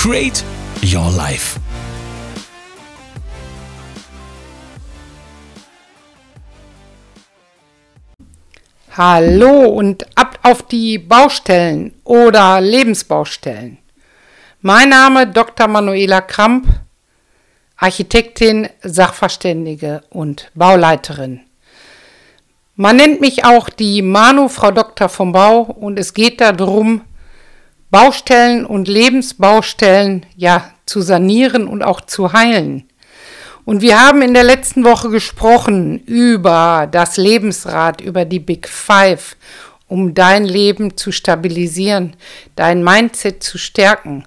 Create Your Life. Hallo und ab auf die Baustellen oder Lebensbaustellen. Mein Name Dr. Manuela Kramp, Architektin, Sachverständige und Bauleiterin. Man nennt mich auch die Manu, Frau Doktor vom Bau, und es geht darum, Baustellen und Lebensbaustellen ja zu sanieren und auch zu heilen. Und wir haben in der letzten Woche gesprochen über das Lebensrad, über die Big Five, um dein Leben zu stabilisieren, dein Mindset zu stärken.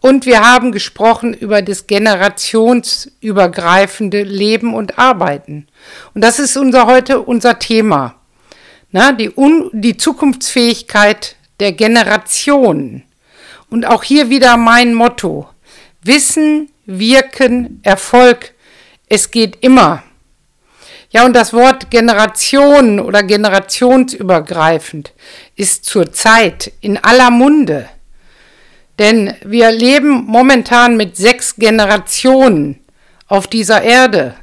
Und wir haben gesprochen über das generationsübergreifende Leben und Arbeiten. Und das ist unser heute unser Thema. Na, die, Un die Zukunftsfähigkeit der Generationen. Und auch hier wieder mein Motto. Wissen, Wirken, Erfolg. Es geht immer. Ja, und das Wort Generation oder generationsübergreifend ist zurzeit in aller Munde. Denn wir leben momentan mit sechs Generationen auf dieser Erde.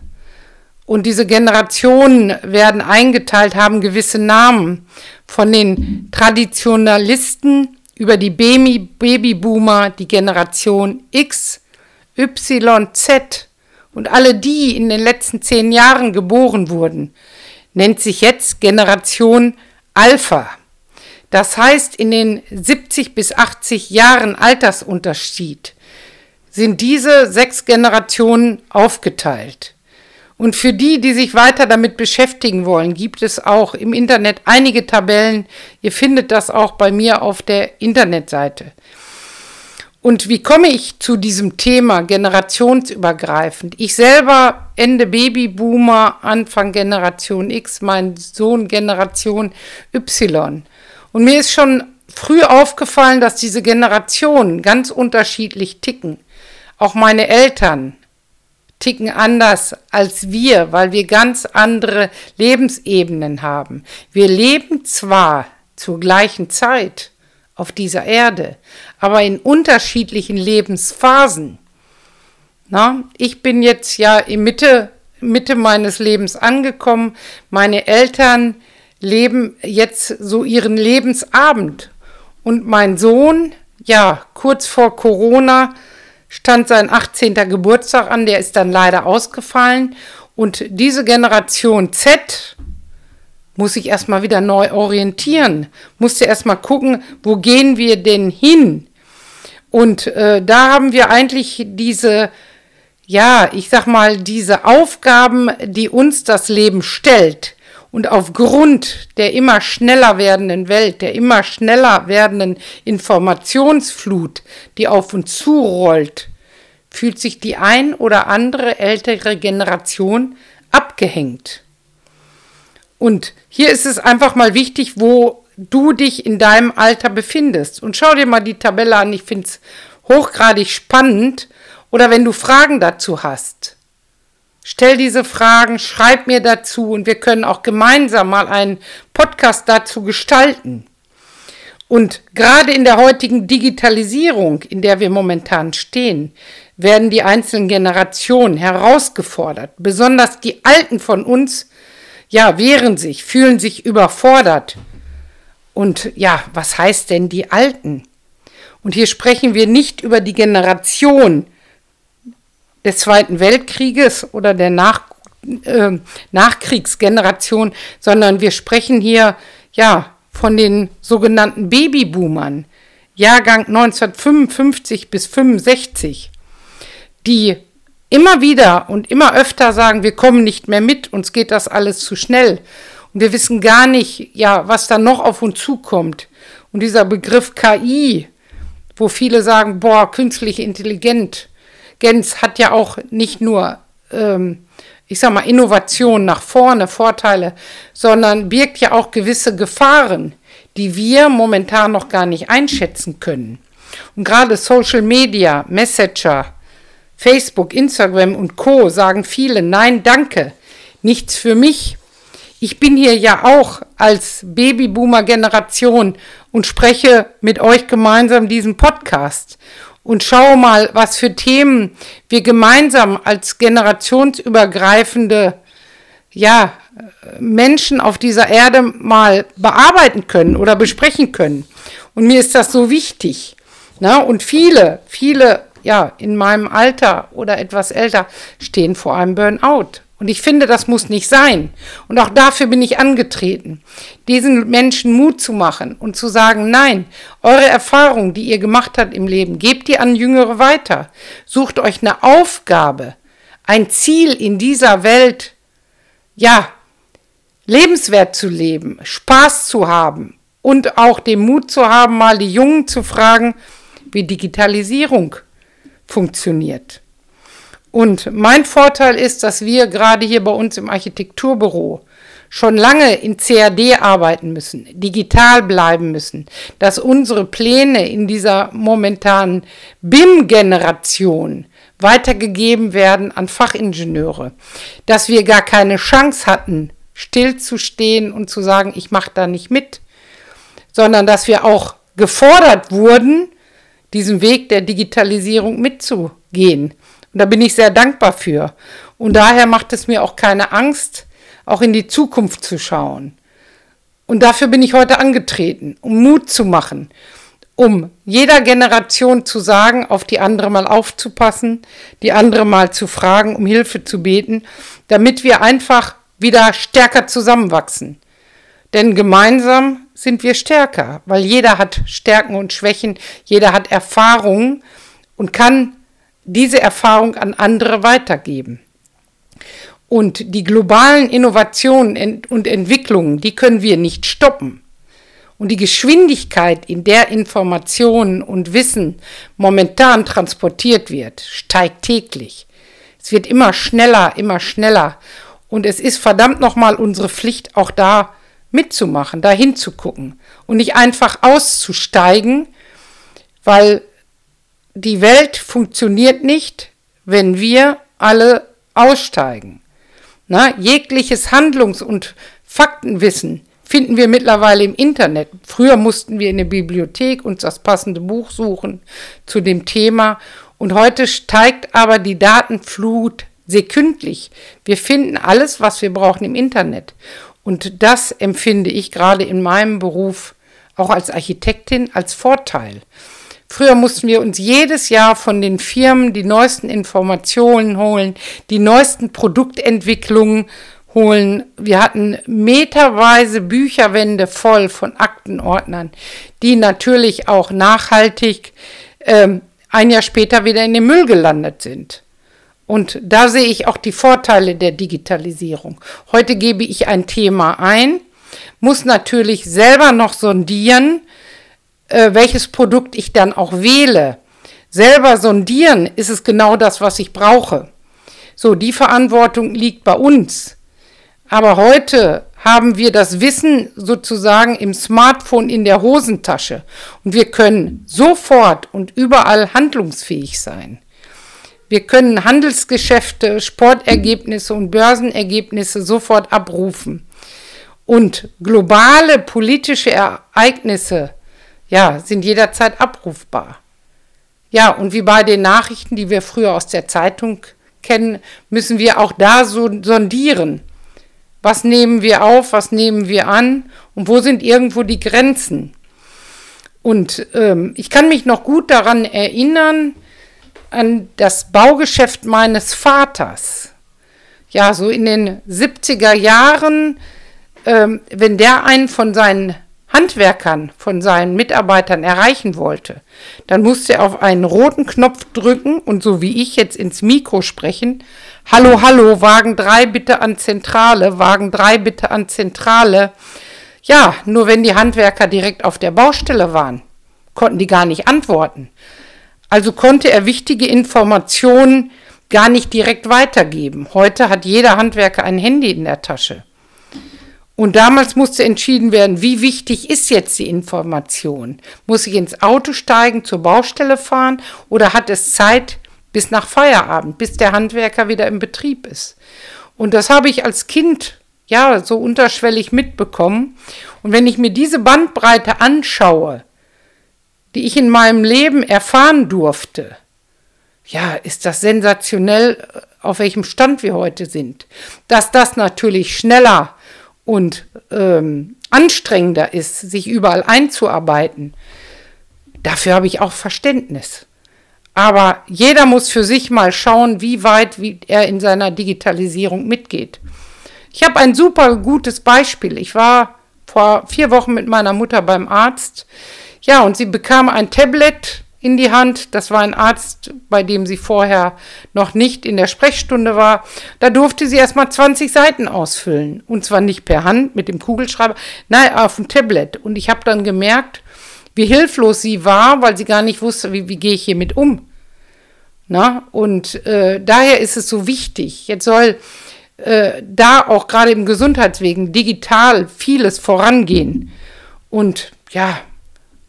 Und diese Generationen werden eingeteilt, haben gewisse Namen. Von den Traditionalisten über die Baby Babyboomer, die Generation X, Y, Z und alle die in den letzten zehn Jahren geboren wurden, nennt sich jetzt Generation Alpha. Das heißt, in den 70 bis 80 Jahren Altersunterschied sind diese sechs Generationen aufgeteilt. Und für die, die sich weiter damit beschäftigen wollen, gibt es auch im Internet einige Tabellen. Ihr findet das auch bei mir auf der Internetseite. Und wie komme ich zu diesem Thema generationsübergreifend? Ich selber Ende Babyboomer, Anfang Generation X, mein Sohn Generation Y. Und mir ist schon früh aufgefallen, dass diese Generationen ganz unterschiedlich ticken. Auch meine Eltern ticken anders als wir, weil wir ganz andere Lebensebenen haben. Wir leben zwar zur gleichen Zeit auf dieser Erde, aber in unterschiedlichen Lebensphasen. Na, ich bin jetzt ja in Mitte, Mitte meines Lebens angekommen. Meine Eltern leben jetzt so ihren Lebensabend. Und mein Sohn, ja, kurz vor Corona stand sein 18. Geburtstag an, der ist dann leider ausgefallen. Und diese Generation Z muss sich erstmal wieder neu orientieren, musste erstmal gucken, wo gehen wir denn hin? Und äh, da haben wir eigentlich diese, ja, ich sag mal, diese Aufgaben, die uns das Leben stellt, und aufgrund der immer schneller werdenden Welt, der immer schneller werdenden Informationsflut, die auf uns zurollt, fühlt sich die ein oder andere ältere Generation abgehängt. Und hier ist es einfach mal wichtig, wo du dich in deinem Alter befindest. Und schau dir mal die Tabelle an, ich finde es hochgradig spannend. Oder wenn du Fragen dazu hast, Stell diese Fragen, schreib mir dazu und wir können auch gemeinsam mal einen Podcast dazu gestalten. Und gerade in der heutigen Digitalisierung, in der wir momentan stehen, werden die einzelnen Generationen herausgefordert. Besonders die Alten von uns, ja, wehren sich, fühlen sich überfordert. Und ja, was heißt denn die Alten? Und hier sprechen wir nicht über die Generation, des Zweiten Weltkrieges oder der Nach, äh, Nachkriegsgeneration, sondern wir sprechen hier ja von den sogenannten Babyboomern, Jahrgang 1955 bis 65, die immer wieder und immer öfter sagen, wir kommen nicht mehr mit, uns geht das alles zu schnell. Und wir wissen gar nicht, ja, was da noch auf uns zukommt. Und dieser Begriff KI, wo viele sagen, boah, künstliche Intelligenz hat ja auch nicht nur, ähm, ich sag mal, Innovation nach vorne, Vorteile, sondern birgt ja auch gewisse Gefahren, die wir momentan noch gar nicht einschätzen können. Und gerade Social Media, Messenger, Facebook, Instagram und Co sagen viele, nein, danke, nichts für mich. Ich bin hier ja auch als Babyboomer-Generation und spreche mit euch gemeinsam diesen Podcast und schaue mal, was für Themen wir gemeinsam als generationsübergreifende ja, Menschen auf dieser Erde mal bearbeiten können oder besprechen können. Und mir ist das so wichtig. Na, und viele, viele, ja, in meinem Alter oder etwas älter stehen vor einem Burnout. Und ich finde, das muss nicht sein. Und auch dafür bin ich angetreten, diesen Menschen Mut zu machen und zu sagen, nein, eure Erfahrung, die ihr gemacht habt im Leben, gebt ihr an Jüngere weiter. Sucht euch eine Aufgabe, ein Ziel in dieser Welt, ja, lebenswert zu leben, Spaß zu haben und auch den Mut zu haben, mal die Jungen zu fragen, wie Digitalisierung funktioniert. Und mein Vorteil ist, dass wir gerade hier bei uns im Architekturbüro schon lange in CAD arbeiten müssen, digital bleiben müssen, dass unsere Pläne in dieser momentanen BIM-Generation weitergegeben werden an Fachingenieure, dass wir gar keine Chance hatten, stillzustehen und zu sagen, ich mache da nicht mit, sondern dass wir auch gefordert wurden, diesen Weg der Digitalisierung mitzugehen. Und da bin ich sehr dankbar für. Und daher macht es mir auch keine Angst, auch in die Zukunft zu schauen. Und dafür bin ich heute angetreten, um Mut zu machen, um jeder Generation zu sagen, auf die andere mal aufzupassen, die andere mal zu fragen, um Hilfe zu beten, damit wir einfach wieder stärker zusammenwachsen. Denn gemeinsam sind wir stärker, weil jeder hat Stärken und Schwächen, jeder hat Erfahrungen und kann diese Erfahrung an andere weitergeben. Und die globalen Innovationen und Entwicklungen, die können wir nicht stoppen. Und die Geschwindigkeit, in der Informationen und Wissen momentan transportiert wird, steigt täglich. Es wird immer schneller, immer schneller. Und es ist verdammt nochmal unsere Pflicht, auch da mitzumachen, da hinzugucken und nicht einfach auszusteigen, weil die Welt funktioniert nicht, wenn wir alle aussteigen. Na, jegliches Handlungs- und Faktenwissen finden wir mittlerweile im Internet. Früher mussten wir in der Bibliothek uns das passende Buch suchen zu dem Thema und heute steigt aber die Datenflut sekündlich. Wir finden alles, was wir brauchen im Internet. Und das empfinde ich gerade in meinem Beruf auch als Architektin als Vorteil. Früher mussten wir uns jedes Jahr von den Firmen die neuesten Informationen holen, die neuesten Produktentwicklungen holen. Wir hatten meterweise Bücherwände voll von Aktenordnern, die natürlich auch nachhaltig ähm, ein Jahr später wieder in den Müll gelandet sind. Und da sehe ich auch die Vorteile der Digitalisierung. Heute gebe ich ein Thema ein, muss natürlich selber noch sondieren, äh, welches Produkt ich dann auch wähle. Selber sondieren, ist es genau das, was ich brauche. So, die Verantwortung liegt bei uns. Aber heute haben wir das Wissen sozusagen im Smartphone in der Hosentasche und wir können sofort und überall handlungsfähig sein. Wir können Handelsgeschäfte, Sportergebnisse und Börsenergebnisse sofort abrufen. Und globale politische Ereignisse ja, sind jederzeit abrufbar. Ja, und wie bei den Nachrichten, die wir früher aus der Zeitung kennen, müssen wir auch da so sondieren. Was nehmen wir auf, was nehmen wir an und wo sind irgendwo die Grenzen? Und ähm, ich kann mich noch gut daran erinnern, an das Baugeschäft meines Vaters. Ja, so in den 70er Jahren, ähm, wenn der einen von seinen Handwerkern, von seinen Mitarbeitern erreichen wollte, dann musste er auf einen roten Knopf drücken und so wie ich jetzt ins Mikro sprechen, Hallo, hallo, Wagen 3 bitte an Zentrale, Wagen 3 bitte an Zentrale. Ja, nur wenn die Handwerker direkt auf der Baustelle waren, konnten die gar nicht antworten. Also konnte er wichtige Informationen gar nicht direkt weitergeben. Heute hat jeder Handwerker ein Handy in der Tasche. Und damals musste entschieden werden, wie wichtig ist jetzt die Information? Muss ich ins Auto steigen, zur Baustelle fahren oder hat es Zeit bis nach Feierabend, bis der Handwerker wieder im Betrieb ist? Und das habe ich als Kind ja so unterschwellig mitbekommen. Und wenn ich mir diese Bandbreite anschaue, die ich in meinem Leben erfahren durfte, ja, ist das sensationell, auf welchem Stand wir heute sind. Dass das natürlich schneller und ähm, anstrengender ist, sich überall einzuarbeiten, dafür habe ich auch Verständnis. Aber jeder muss für sich mal schauen, wie weit wie er in seiner Digitalisierung mitgeht. Ich habe ein super gutes Beispiel. Ich war vor vier Wochen mit meiner Mutter beim Arzt. Ja, und sie bekam ein Tablet in die Hand. Das war ein Arzt, bei dem sie vorher noch nicht in der Sprechstunde war. Da durfte sie erstmal 20 Seiten ausfüllen. Und zwar nicht per Hand mit dem Kugelschreiber, nein, auf dem Tablet. Und ich habe dann gemerkt, wie hilflos sie war, weil sie gar nicht wusste, wie, wie gehe ich hiermit um. Na? Und äh, daher ist es so wichtig. Jetzt soll äh, da auch gerade im Gesundheitswegen digital vieles vorangehen. Und ja,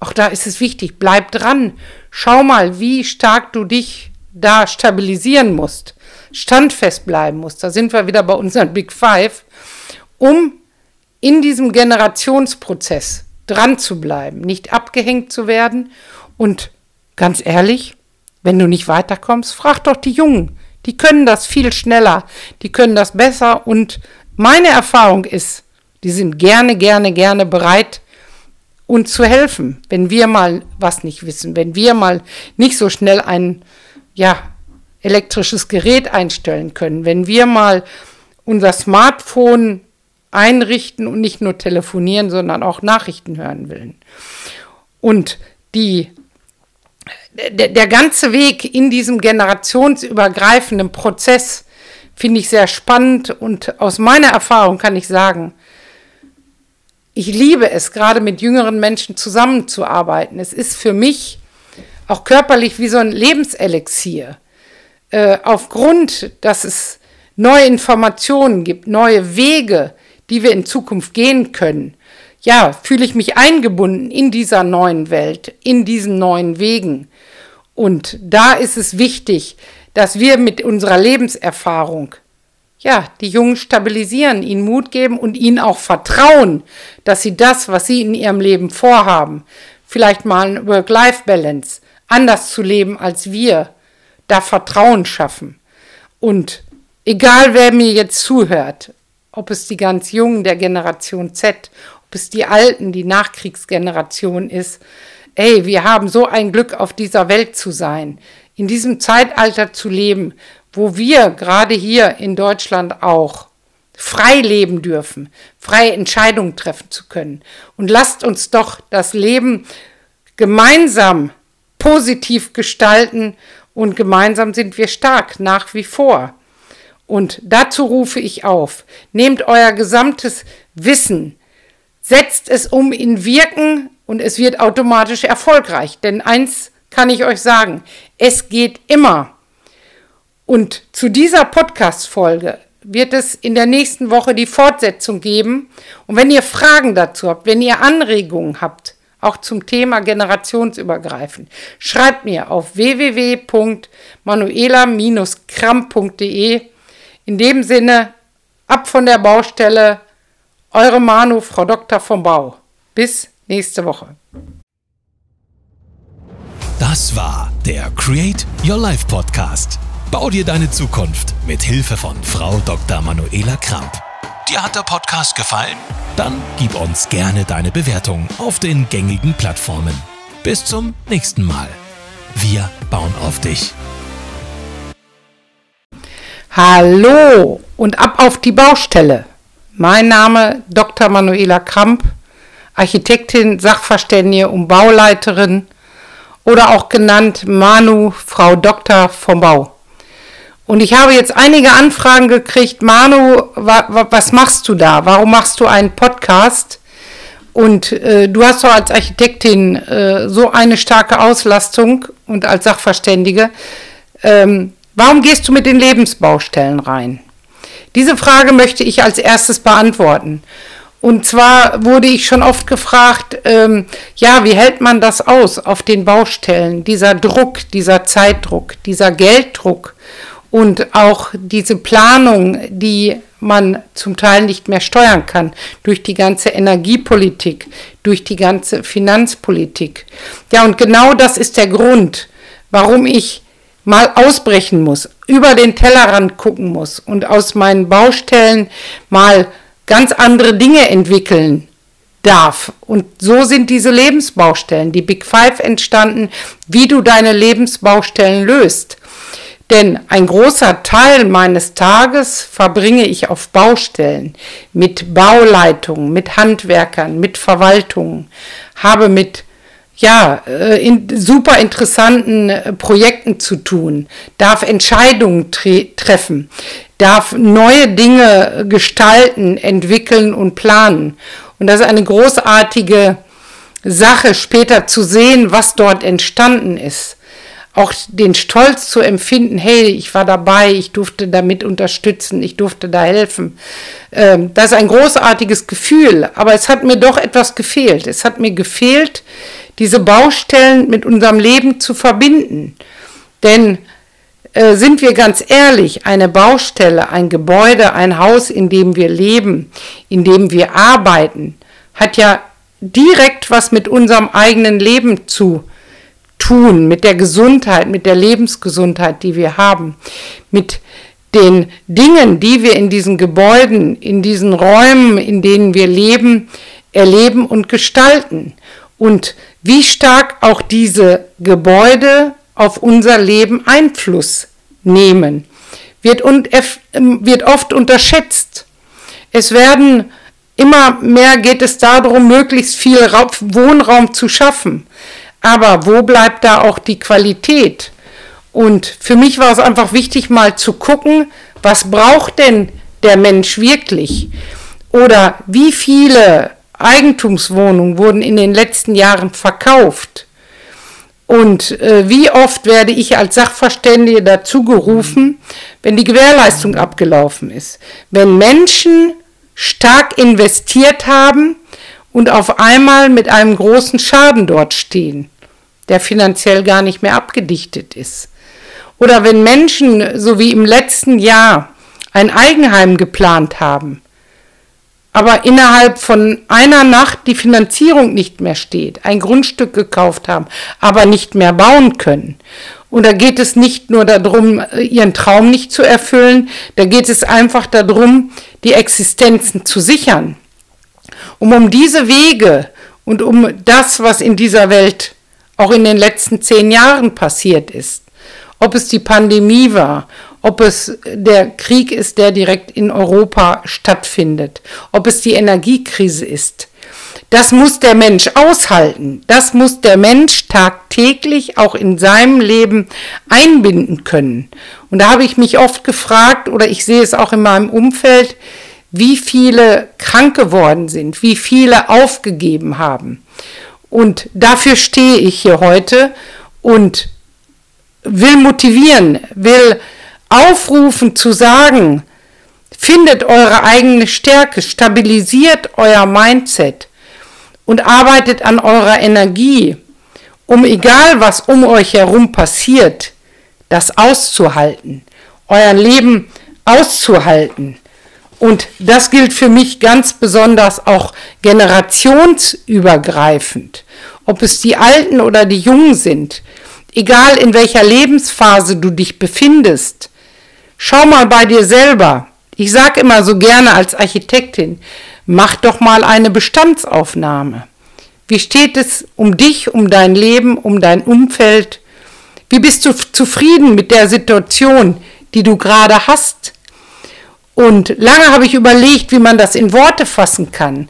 auch da ist es wichtig, bleib dran. Schau mal, wie stark du dich da stabilisieren musst, standfest bleiben musst. Da sind wir wieder bei unseren Big Five, um in diesem Generationsprozess dran zu bleiben, nicht abgehängt zu werden. Und ganz ehrlich, wenn du nicht weiterkommst, frag doch die Jungen. Die können das viel schneller, die können das besser. Und meine Erfahrung ist, die sind gerne, gerne, gerne bereit, uns zu helfen, wenn wir mal was nicht wissen, wenn wir mal nicht so schnell ein ja, elektrisches Gerät einstellen können, wenn wir mal unser Smartphone einrichten und nicht nur telefonieren, sondern auch Nachrichten hören wollen. Und die, der, der ganze Weg in diesem generationsübergreifenden Prozess finde ich sehr spannend und aus meiner Erfahrung kann ich sagen, ich liebe es, gerade mit jüngeren Menschen zusammenzuarbeiten. Es ist für mich auch körperlich wie so ein Lebenselixier. Äh, aufgrund, dass es neue Informationen gibt, neue Wege, die wir in Zukunft gehen können, ja, fühle ich mich eingebunden in dieser neuen Welt, in diesen neuen Wegen. Und da ist es wichtig, dass wir mit unserer Lebenserfahrung ja, die Jungen stabilisieren, ihnen Mut geben und ihnen auch vertrauen, dass sie das, was sie in ihrem Leben vorhaben, vielleicht mal ein Work-Life-Balance, anders zu leben als wir, da Vertrauen schaffen. Und egal wer mir jetzt zuhört, ob es die ganz Jungen der Generation Z, ob es die Alten, die Nachkriegsgeneration ist, ey, wir haben so ein Glück, auf dieser Welt zu sein, in diesem Zeitalter zu leben, wo wir gerade hier in Deutschland auch frei leben dürfen, freie Entscheidungen treffen zu können. Und lasst uns doch das Leben gemeinsam positiv gestalten und gemeinsam sind wir stark nach wie vor. Und dazu rufe ich auf, nehmt euer gesamtes Wissen, setzt es um in Wirken und es wird automatisch erfolgreich. Denn eins kann ich euch sagen, es geht immer. Und zu dieser Podcast-Folge wird es in der nächsten Woche die Fortsetzung geben. Und wenn ihr Fragen dazu habt, wenn ihr Anregungen habt, auch zum Thema generationsübergreifend, schreibt mir auf www.manuela-kramp.de. In dem Sinne, ab von der Baustelle, eure Manu, Frau Dr. vom Bau. Bis nächste Woche. Das war der Create Your Life Podcast. Bau dir deine Zukunft mit Hilfe von Frau Dr. Manuela Kramp. Dir hat der Podcast gefallen? Dann gib uns gerne deine Bewertung auf den gängigen Plattformen. Bis zum nächsten Mal. Wir bauen auf dich. Hallo und ab auf die Baustelle. Mein Name Dr. Manuela Kramp, Architektin, Sachverständige und Bauleiterin oder auch genannt Manu, Frau Doktor vom Bau. Und ich habe jetzt einige Anfragen gekriegt, Manu, wa, wa, was machst du da? Warum machst du einen Podcast? Und äh, du hast doch als Architektin äh, so eine starke Auslastung und als Sachverständige. Ähm, warum gehst du mit den Lebensbaustellen rein? Diese Frage möchte ich als erstes beantworten. Und zwar wurde ich schon oft gefragt, ähm, ja, wie hält man das aus auf den Baustellen? Dieser Druck, dieser Zeitdruck, dieser Gelddruck und auch diese Planung, die man zum Teil nicht mehr steuern kann durch die ganze Energiepolitik, durch die ganze Finanzpolitik. Ja, und genau das ist der Grund, warum ich mal ausbrechen muss, über den Tellerrand gucken muss und aus meinen Baustellen mal ganz andere Dinge entwickeln darf. Und so sind diese Lebensbaustellen, die Big Five entstanden, wie du deine Lebensbaustellen löst. Denn ein großer Teil meines Tages verbringe ich auf Baustellen mit Bauleitungen, mit Handwerkern, mit Verwaltungen, habe mit ja, äh, in super interessanten äh, Projekten zu tun, darf Entscheidungen tre treffen, darf neue Dinge gestalten, entwickeln und planen. Und das ist eine großartige Sache, später zu sehen, was dort entstanden ist. Auch den Stolz zu empfinden, hey, ich war dabei, ich durfte damit unterstützen, ich durfte da helfen. Ähm, das ist ein großartiges Gefühl, aber es hat mir doch etwas gefehlt. Es hat mir gefehlt, diese Baustellen mit unserem Leben zu verbinden. Denn äh, sind wir ganz ehrlich, eine Baustelle, ein Gebäude, ein Haus, in dem wir leben, in dem wir arbeiten, hat ja direkt was mit unserem eigenen Leben zu tun, mit der Gesundheit, mit der Lebensgesundheit, die wir haben, mit den Dingen, die wir in diesen Gebäuden, in diesen Räumen, in denen wir leben, erleben und gestalten. Und wie stark auch diese Gebäude auf unser Leben Einfluss nehmen, wird, ähm, wird oft unterschätzt. Es werden immer mehr geht es darum, möglichst viel Wohnraum zu schaffen. Aber wo bleibt da auch die Qualität? Und für mich war es einfach wichtig, mal zu gucken, was braucht denn der Mensch wirklich? Oder wie viele Eigentumswohnungen wurden in den letzten Jahren verkauft. Und äh, wie oft werde ich als Sachverständige dazu gerufen, wenn die Gewährleistung abgelaufen ist? Wenn Menschen stark investiert haben und auf einmal mit einem großen Schaden dort stehen, der finanziell gar nicht mehr abgedichtet ist. Oder wenn Menschen, so wie im letzten Jahr, ein Eigenheim geplant haben aber innerhalb von einer Nacht die Finanzierung nicht mehr steht, ein Grundstück gekauft haben, aber nicht mehr bauen können. Und da geht es nicht nur darum, ihren Traum nicht zu erfüllen, da geht es einfach darum, die Existenzen zu sichern. Um um diese Wege und um das, was in dieser Welt auch in den letzten zehn Jahren passiert ist, ob es die Pandemie war, ob es der Krieg ist, der direkt in Europa stattfindet, ob es die Energiekrise ist. Das muss der Mensch aushalten. Das muss der Mensch tagtäglich auch in seinem Leben einbinden können. Und da habe ich mich oft gefragt, oder ich sehe es auch in meinem Umfeld, wie viele krank geworden sind, wie viele aufgegeben haben. Und dafür stehe ich hier heute und will motivieren, will aufrufen zu sagen, findet eure eigene Stärke, stabilisiert euer Mindset und arbeitet an eurer Energie, um egal was um euch herum passiert, das auszuhalten, euer Leben auszuhalten. Und das gilt für mich ganz besonders auch generationsübergreifend. Ob es die Alten oder die Jungen sind, egal in welcher Lebensphase du dich befindest, Schau mal bei dir selber. Ich sage immer so gerne als Architektin, mach doch mal eine Bestandsaufnahme. Wie steht es um dich, um dein Leben, um dein Umfeld? Wie bist du zufrieden mit der Situation, die du gerade hast? Und lange habe ich überlegt, wie man das in Worte fassen kann.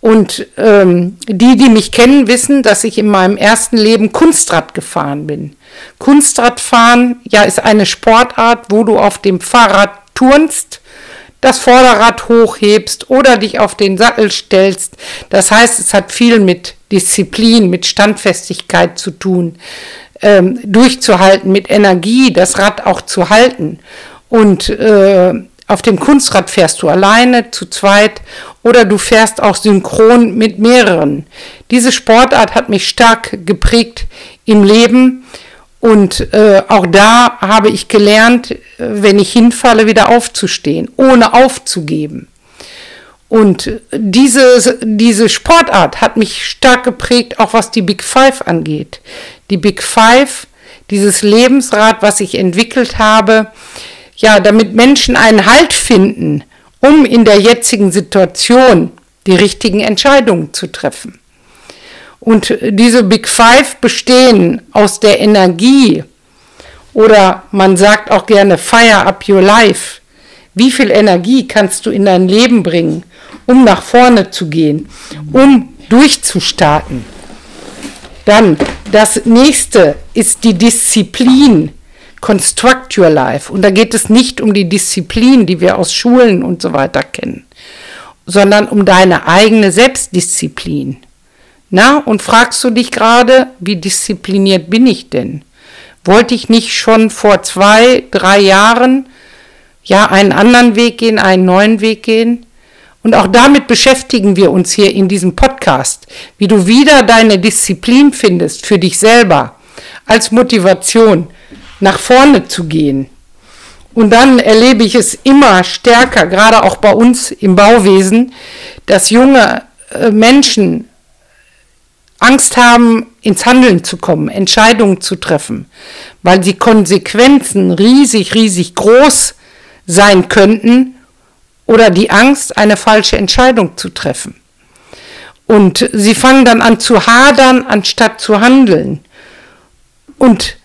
Und ähm, die, die mich kennen, wissen, dass ich in meinem ersten Leben Kunstrad gefahren bin. Kunstradfahren, ja, ist eine Sportart, wo du auf dem Fahrrad turnst. das Vorderrad hochhebst oder dich auf den Sattel stellst. Das heißt, es hat viel mit Disziplin, mit Standfestigkeit zu tun, ähm, durchzuhalten, mit Energie, das Rad auch zu halten. Und äh, auf dem Kunstrad fährst du alleine, zu zweit oder du fährst auch synchron mit mehreren. Diese Sportart hat mich stark geprägt im Leben und äh, auch da habe ich gelernt, wenn ich hinfalle, wieder aufzustehen, ohne aufzugeben. Und diese, diese Sportart hat mich stark geprägt, auch was die Big Five angeht. Die Big Five, dieses Lebensrad, was ich entwickelt habe, ja, damit Menschen einen Halt finden, um in der jetzigen Situation die richtigen Entscheidungen zu treffen. Und diese Big Five bestehen aus der Energie oder man sagt auch gerne Fire up your life. Wie viel Energie kannst du in dein Leben bringen, um nach vorne zu gehen, um durchzustarten? Dann das nächste ist die Disziplin. Construct Your Life. Und da geht es nicht um die Disziplin, die wir aus Schulen und so weiter kennen, sondern um deine eigene Selbstdisziplin. Na, und fragst du dich gerade, wie diszipliniert bin ich denn? Wollte ich nicht schon vor zwei, drei Jahren ja einen anderen Weg gehen, einen neuen Weg gehen? Und auch damit beschäftigen wir uns hier in diesem Podcast, wie du wieder deine Disziplin findest für dich selber als Motivation, nach vorne zu gehen. Und dann erlebe ich es immer stärker, gerade auch bei uns im Bauwesen, dass junge äh, Menschen Angst haben, ins Handeln zu kommen, Entscheidungen zu treffen, weil die Konsequenzen riesig, riesig groß sein könnten oder die Angst, eine falsche Entscheidung zu treffen. Und sie fangen dann an zu hadern, anstatt zu handeln. Und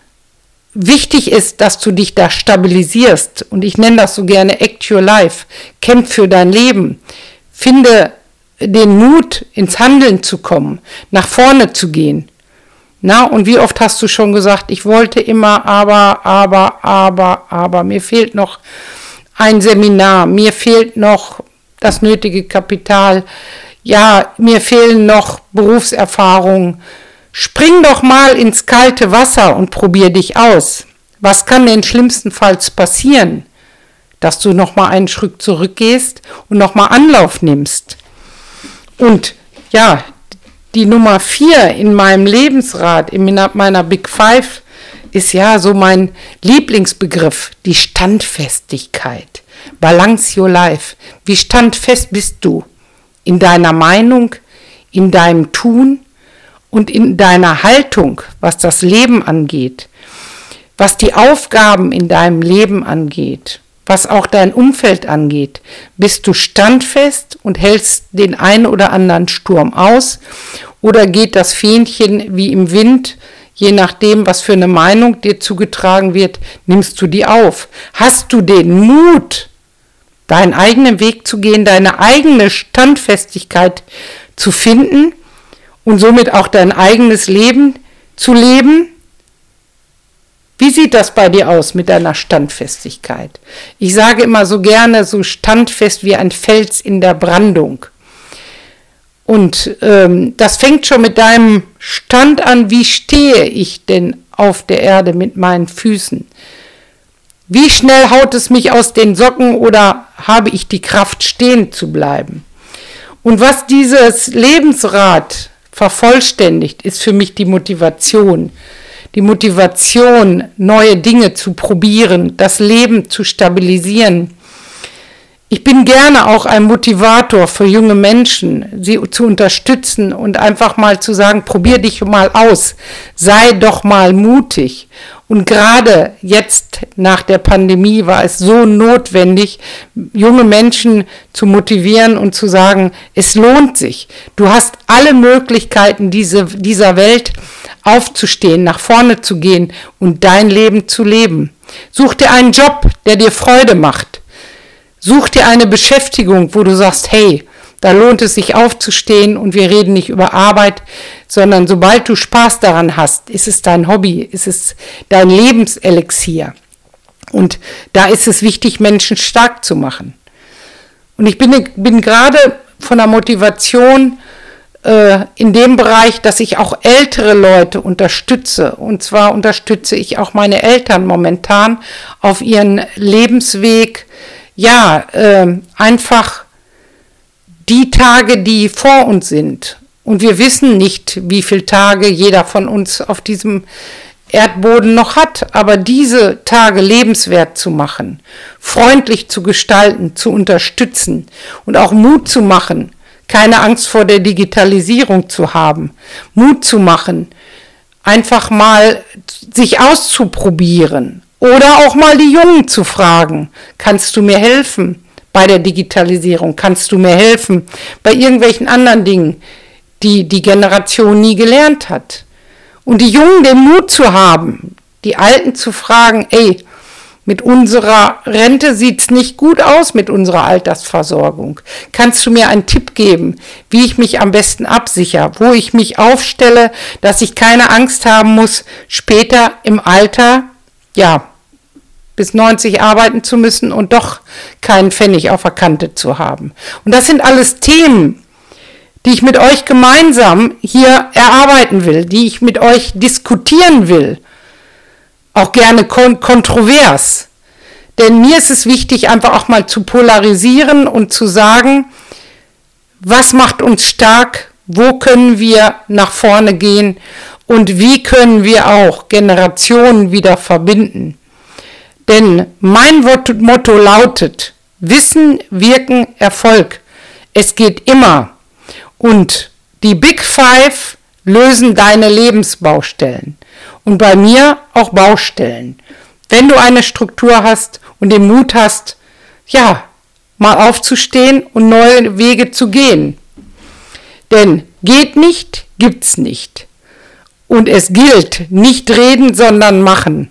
wichtig ist, dass du dich da stabilisierst. Und ich nenne das so gerne Act Your Life. Kämpf für dein Leben. Finde den Mut, ins Handeln zu kommen, nach vorne zu gehen. Na, und wie oft hast du schon gesagt, ich wollte immer, aber, aber, aber, aber, mir fehlt noch ein Seminar, mir fehlt noch das nötige Kapital, ja, mir fehlen noch Berufserfahrungen, Spring doch mal ins kalte Wasser und probier dich aus. Was kann denn schlimmstenfalls passieren? Dass du noch mal einen Schritt zurückgehst und noch mal Anlauf nimmst. Und ja, die Nummer vier in meinem Lebensrat, in meiner Big Five, ist ja so mein Lieblingsbegriff, die Standfestigkeit. Balance your life. Wie standfest bist du in deiner Meinung, in deinem Tun, und in deiner Haltung, was das Leben angeht, was die Aufgaben in deinem Leben angeht, was auch dein Umfeld angeht, bist du standfest und hältst den einen oder anderen Sturm aus oder geht das Fähnchen wie im Wind, je nachdem, was für eine Meinung dir zugetragen wird, nimmst du die auf. Hast du den Mut, deinen eigenen Weg zu gehen, deine eigene Standfestigkeit zu finden und somit auch dein eigenes Leben zu leben? Wie sieht das bei dir aus mit deiner Standfestigkeit? Ich sage immer so gerne, so standfest wie ein Fels in der Brandung. Und ähm, das fängt schon mit deinem Stand an, wie stehe ich denn auf der Erde mit meinen Füßen? Wie schnell haut es mich aus den Socken oder habe ich die Kraft, stehen zu bleiben? Und was dieses Lebensrad vervollständigt, ist für mich die Motivation. Die Motivation, neue Dinge zu probieren, das Leben zu stabilisieren. Ich bin gerne auch ein Motivator für junge Menschen, sie zu unterstützen und einfach mal zu sagen, probier dich mal aus, sei doch mal mutig. Und gerade jetzt nach der Pandemie war es so notwendig, junge Menschen zu motivieren und zu sagen, es lohnt sich. Du hast alle Möglichkeiten diese, dieser Welt aufzustehen, nach vorne zu gehen und dein Leben zu leben. Such dir einen Job, der dir Freude macht. Such dir eine Beschäftigung, wo du sagst, hey, da lohnt es sich aufzustehen und wir reden nicht über Arbeit, sondern sobald du Spaß daran hast, ist es dein Hobby, ist es dein Lebenselixier. Und da ist es wichtig, Menschen stark zu machen. Und ich bin, bin gerade von der Motivation äh, in dem Bereich, dass ich auch ältere Leute unterstütze. Und zwar unterstütze ich auch meine Eltern momentan auf ihren Lebensweg. Ja, äh, einfach die Tage, die vor uns sind. Und wir wissen nicht, wie viele Tage jeder von uns auf diesem Erdboden noch hat, aber diese Tage lebenswert zu machen, freundlich zu gestalten, zu unterstützen und auch Mut zu machen, keine Angst vor der Digitalisierung zu haben, Mut zu machen, einfach mal sich auszuprobieren oder auch mal die Jungen zu fragen, kannst du mir helfen bei der Digitalisierung, kannst du mir helfen bei irgendwelchen anderen Dingen, die die Generation nie gelernt hat. Und die Jungen den Mut zu haben, die Alten zu fragen, ey, mit unserer Rente sieht's nicht gut aus mit unserer Altersversorgung. Kannst du mir einen Tipp geben, wie ich mich am besten absichere, wo ich mich aufstelle, dass ich keine Angst haben muss, später im Alter, ja, bis 90 arbeiten zu müssen und doch keinen Pfennig auf der Kante zu haben. Und das sind alles Themen, die ich mit euch gemeinsam hier erarbeiten will, die ich mit euch diskutieren will auch gerne kon kontrovers. Denn mir ist es wichtig, einfach auch mal zu polarisieren und zu sagen, was macht uns stark, wo können wir nach vorne gehen und wie können wir auch Generationen wieder verbinden. Denn mein Motto lautet, Wissen, Wirken, Erfolg. Es geht immer. Und die Big Five lösen deine Lebensbaustellen und bei mir auch Baustellen. Wenn du eine Struktur hast und den Mut hast, ja, mal aufzustehen und neue Wege zu gehen. Denn geht nicht, gibt's nicht. Und es gilt, nicht reden, sondern machen.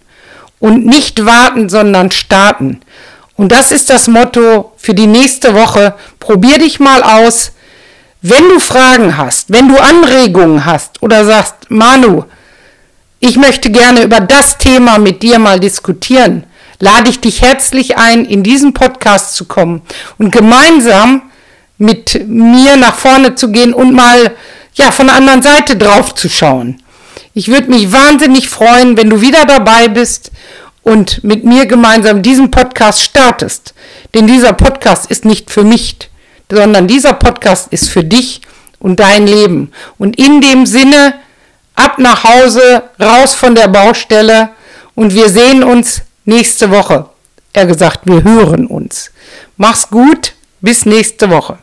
Und nicht warten, sondern starten. Und das ist das Motto für die nächste Woche. Probier dich mal aus. Wenn du Fragen hast, wenn du Anregungen hast oder sagst, Manu, ich möchte gerne über das Thema mit dir mal diskutieren. Lade ich dich herzlich ein, in diesen Podcast zu kommen und gemeinsam mit mir nach vorne zu gehen und mal ja von der anderen Seite drauf zu schauen. Ich würde mich wahnsinnig freuen, wenn du wieder dabei bist und mit mir gemeinsam diesen Podcast startest. Denn dieser Podcast ist nicht für mich, sondern dieser Podcast ist für dich und dein Leben. Und in dem Sinne ab nach Hause, raus von der Baustelle und wir sehen uns nächste Woche. Er gesagt, wir hören uns. Mach's gut, bis nächste Woche.